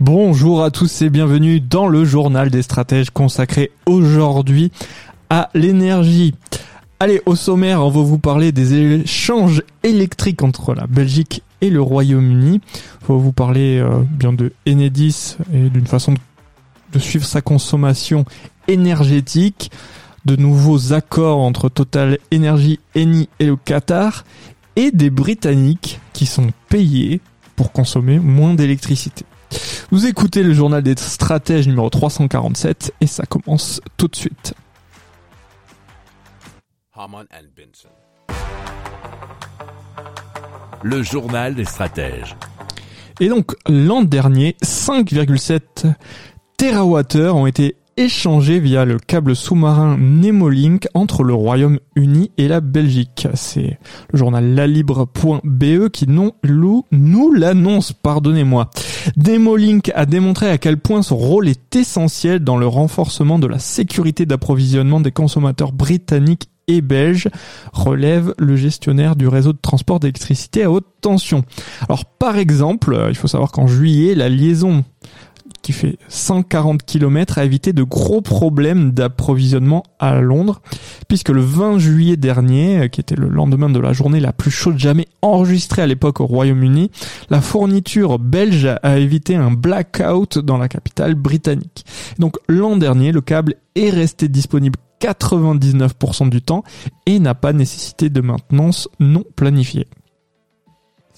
Bonjour à tous et bienvenue dans le journal des stratèges consacré aujourd'hui à l'énergie. Allez, au sommaire, on va vous parler des échanges électriques entre la Belgique et le Royaume-Uni. On va vous parler euh, bien de Enedis et d'une façon de suivre sa consommation énergétique, de nouveaux accords entre Total Energy, Eni et le Qatar, et des Britanniques qui sont payés pour consommer moins d'électricité. Vous écoutez le journal des stratèges numéro 347 et ça commence tout de suite. Le journal des stratèges. Et donc l'an dernier, 5,7 TWh ont été échangés via le câble sous-marin Nemolink entre le Royaume-Uni et la Belgique. C'est le journal lalibre.be qui nous, nous l'annonce, pardonnez-moi. Nemolink a démontré à quel point son rôle est essentiel dans le renforcement de la sécurité d'approvisionnement des consommateurs britanniques et belges, relève le gestionnaire du réseau de transport d'électricité à haute tension. Alors par exemple, il faut savoir qu'en juillet, la liaison qui fait 140 km a évité de gros problèmes d'approvisionnement à Londres, puisque le 20 juillet dernier, qui était le lendemain de la journée la plus chaude jamais enregistrée à l'époque au Royaume-Uni, la fourniture belge a évité un blackout dans la capitale britannique. Donc l'an dernier, le câble est resté disponible 99% du temps et n'a pas nécessité de maintenance non planifiée.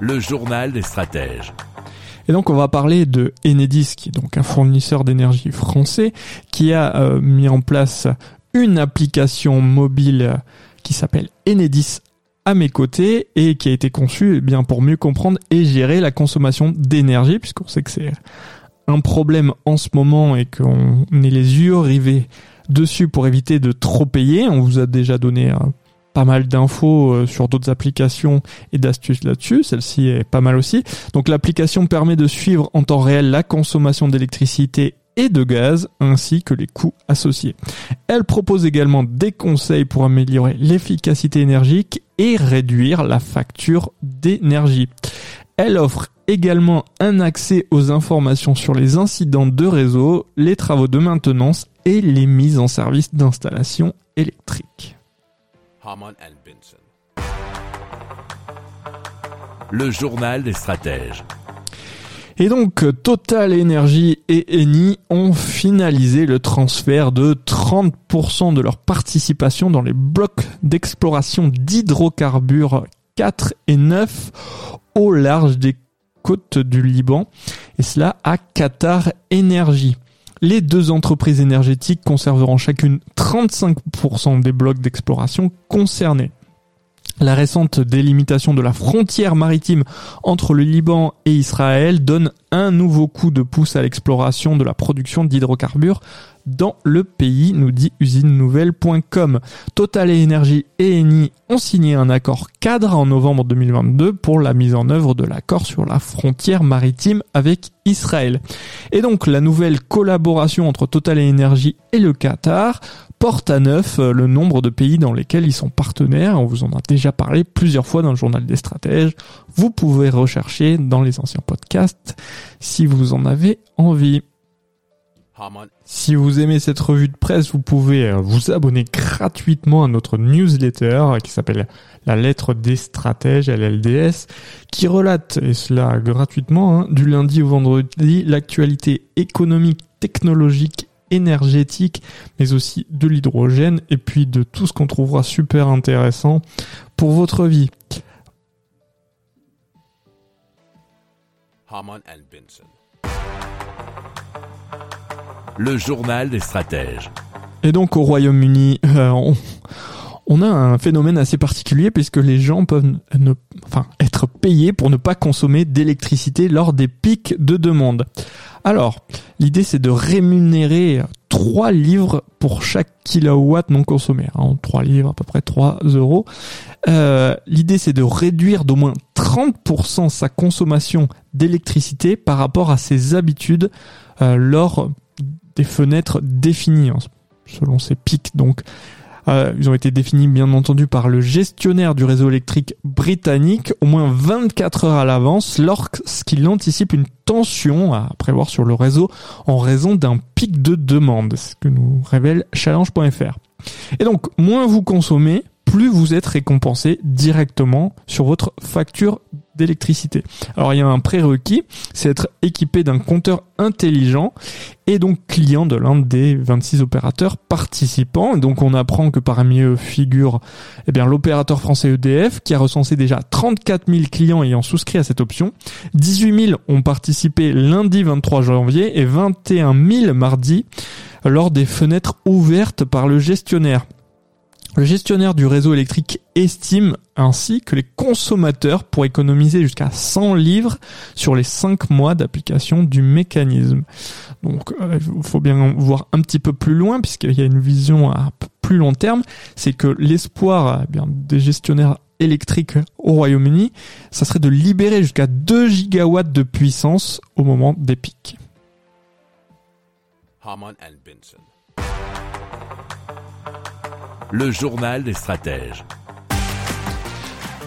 Le journal des stratèges. Et donc on va parler de Enedis, qui est donc un fournisseur d'énergie français, qui a euh, mis en place une application mobile qui s'appelle Enedis à mes côtés et qui a été conçue eh bien pour mieux comprendre et gérer la consommation d'énergie, puisqu'on sait que c'est un problème en ce moment et qu'on est les yeux rivés dessus pour éviter de trop payer. On vous a déjà donné pas mal d'infos euh, sur d'autres applications et d'astuces là-dessus. Celle-ci est pas mal aussi. Donc l'application permet de suivre en temps réel la consommation d'électricité et de gaz ainsi que les coûts associés. Elle propose également des conseils pour améliorer l'efficacité énergique et réduire la facture d'énergie. Elle offre également un accès aux informations sur les incidents de réseau, les travaux de maintenance et les mises en service d'installations électriques. Le journal des stratèges. Et donc, Total Energy et Eni ont finalisé le transfert de 30% de leur participation dans les blocs d'exploration d'hydrocarbures 4 et 9 au large des côtes du Liban, et cela à Qatar Energy. Les deux entreprises énergétiques conserveront chacune 35% des blocs d'exploration concernés. La récente délimitation de la frontière maritime entre le Liban et Israël donne un nouveau coup de pouce à l'exploration de la production d'hydrocarbures dans le pays, nous dit usinenouvelle.com. Total Energy et Eni ont signé un accord cadre en novembre 2022 pour la mise en œuvre de l'accord sur la frontière maritime avec Israël. Et donc la nouvelle collaboration entre Total Energy et le Qatar porte à neuf le nombre de pays dans lesquels ils sont partenaires. On vous en a déjà parlé plusieurs fois dans le journal des stratèges. Vous pouvez rechercher dans les anciens podcasts si vous en avez envie. Haman Si vous aimez cette revue de presse, vous pouvez euh, vous abonner gratuitement à notre newsletter euh, qui s'appelle La lettre des stratèges, LLDS, qui relate, et cela gratuitement, hein, du lundi au vendredi, l'actualité économique, technologique, énergétique, mais aussi de l'hydrogène, et puis de tout ce qu'on trouvera super intéressant pour votre vie. Le journal des stratèges. Et donc au Royaume-Uni, euh, on, on a un phénomène assez particulier puisque les gens peuvent ne, enfin, être payés pour ne pas consommer d'électricité lors des pics de demande. Alors, l'idée c'est de rémunérer 3 livres pour chaque kilowatt non consommé. En 3 livres, à peu près 3 euros. Euh, l'idée c'est de réduire d'au moins 30% sa consommation d'électricité par rapport à ses habitudes euh, lors des fenêtres définies, hein, selon ces pics. Donc, euh, ils ont été définis bien entendu par le gestionnaire du réseau électrique britannique au moins 24 heures à l'avance lorsqu'il anticipe une tension à prévoir sur le réseau en raison d'un pic de demande, ce que nous révèle challenge.fr. Et donc, moins vous consommez, plus vous êtes récompensé directement sur votre facture d'électricité. Alors il y a un prérequis, c'est être équipé d'un compteur intelligent et donc client de l'un des 26 opérateurs participants. Donc on apprend que parmi eux figure eh bien l'opérateur français EDF qui a recensé déjà 34 000 clients ayant souscrit à cette option. 18 000 ont participé lundi 23 janvier et 21 000 mardi lors des fenêtres ouvertes par le gestionnaire. Le gestionnaire du réseau électrique estime ainsi que les consommateurs pourraient économiser jusqu'à 100 livres sur les 5 mois d'application du mécanisme. Donc euh, il faut bien voir un petit peu plus loin puisqu'il y a une vision à plus long terme, c'est que l'espoir eh des gestionnaires électriques au Royaume-Uni, ça serait de libérer jusqu'à 2 gigawatts de puissance au moment des pics. Le journal des stratèges.